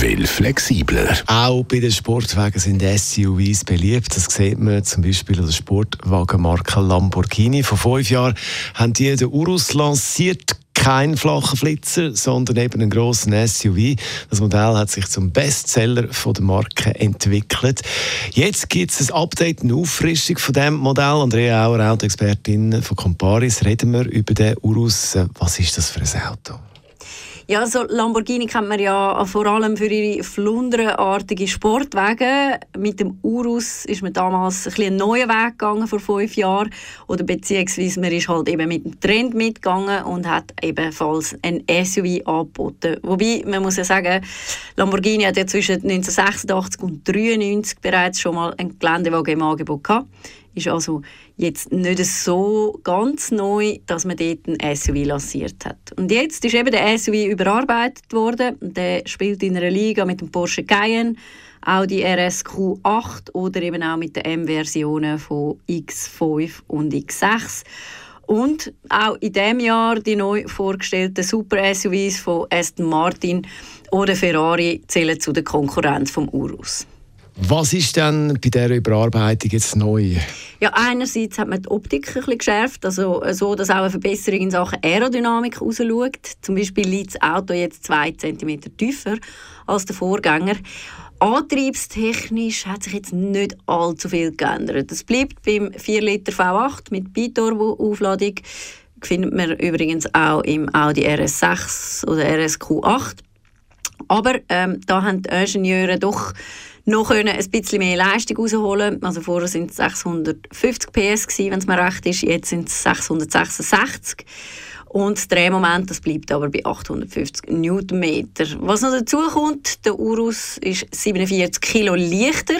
Will flexibler. Auch bei den Sportwagen sind SUVs beliebt. Das sieht man zum Beispiel an der Sportwagenmarke Lamborghini. Vor fünf Jahren haben die den Urus lanciert kein flacher Flitzer, sondern eben einen grossen SUV. Das Modell hat sich zum Bestseller von der Marke entwickelt. Jetzt gibt es ein Update, eine Auffrischung von dem Modell. Andrea Auer, Autoexpertin von Comparis, reden wir über den Urus. Was ist das für ein Auto? Ja, so Lamborghini kennt man ja vor allem für ihre flundernartigen Sportwagen. Mit dem Urus ist man damals ein einen neuen Weg gegangen vor fünf Jahren oder beziehungsweise man ist halt eben mit dem Trend mitgegangen und hat ebenfalls ein SUV angeboten. Wobei man muss ja sagen, Lamborghini hat ja zwischen 1986 und 1993 bereits schon mal ein Geländewagen im Angebot gehabt ist also jetzt nicht so ganz neu, dass man dort ein SUV lanciert hat. Und jetzt ist eben der SUV überarbeitet worden. Der spielt in einer Liga mit dem Porsche Cayenne, Audi RS Q8 oder eben auch mit den M-Versionen von X5 und X6. Und auch in diesem Jahr die neu vorgestellten Super-SUVs von Aston Martin oder Ferrari zählen zu der Konkurrenz vom Urus. Was ist denn bei dieser Überarbeitung jetzt neu? Ja, einerseits hat man die Optik ein bisschen geschärft, also äh, so, dass auch eine Verbesserung in Sachen Aerodynamik rausschaut. Zum Beispiel liegt das Auto jetzt 2 cm tiefer als der Vorgänger. Antriebstechnisch hat sich jetzt nicht allzu viel geändert. Es bleibt beim 4 Liter V8 mit Biturbo-Aufladung. Findet man übrigens auch im Audi RS6 oder RSQ8. Aber ähm, da haben die Ingenieure doch noch können ein bisschen mehr Leistung rausholen. Also vorher sind es 650 PS wenn es mir recht ist. Jetzt sind es 666. Und das Drehmoment das bleibt aber bei 850 Newtonmeter. Was noch dazu kommt, der Urus ist 47 Kilo leichter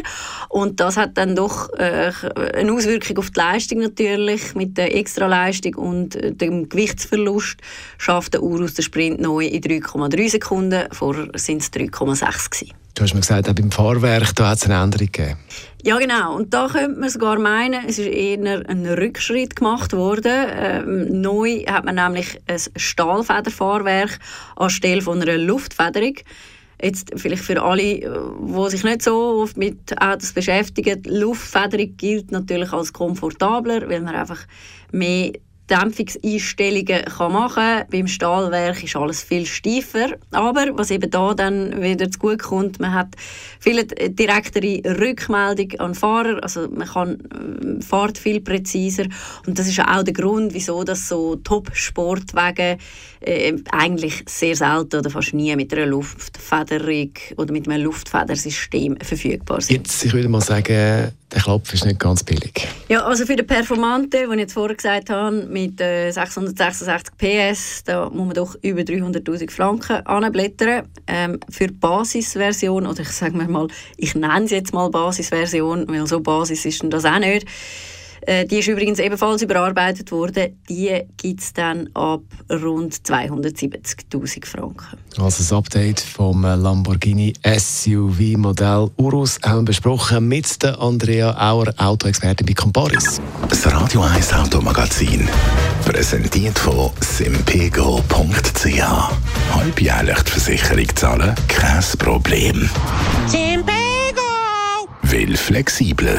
und das hat dann doch äh, eine Auswirkung auf die Leistung natürlich. Mit der Extraleistung und äh, dem Gewichtsverlust schafft der Urus den Sprint neu in 3,3 Sekunden. Vorher sind es 3,6 gewesen. Du hast mir gesagt, auch beim Fahrwerk hat es eine Änderung gegeben. Ja, genau. Und da könnte man sogar meinen, es ist eher ein Rückschritt gemacht worden. Ähm, neu hat man nämlich ein Stahlfederfahrwerk anstelle von einer Luftfederung. Jetzt vielleicht für alle, die sich nicht so oft mit Autos beschäftigen, Luftfederung gilt natürlich als komfortabler, weil man einfach mehr Dämpfungseinstellungen kann machen kann. Beim Stahlwerk ist alles viel steifer. Aber was eben da dann wieder gut kommt, man hat viel direktere Rückmeldung an Fahrer. Also man kann, äh, fährt viel präziser. Und das ist auch der Grund, wieso das so Top-Sportwagen äh, eigentlich sehr selten oder fast nie mit einer Luftfederung oder mit einem Luftfedersystem verfügbar sind. Jetzt, ich würde mal sagen, der Klopf ist nicht ganz billig. Ja, also für den Performante, den ich jetzt vorher gesagt habe, mit äh, 666 PS, da muss man doch über 300'000 Franken anblättern. Ähm, für die Basisversion, oder ich sage mal, ich nenne es jetzt mal Basisversion, weil so Basis ist das auch nicht, äh, die ist übrigens ebenfalls überarbeitet worden. Die gibt es dann ab rund 270.000 Franken. Also das Update vom Lamborghini SUV-Modell Urus haben wir besprochen mit der Andrea Auer, Autoexpertin bei Comparis. Das Radio 1 Automagazin, präsentiert von simpego.ch. Halbjährlich die Versicherung zahlen, kein Problem. Simpego! Will flexibler.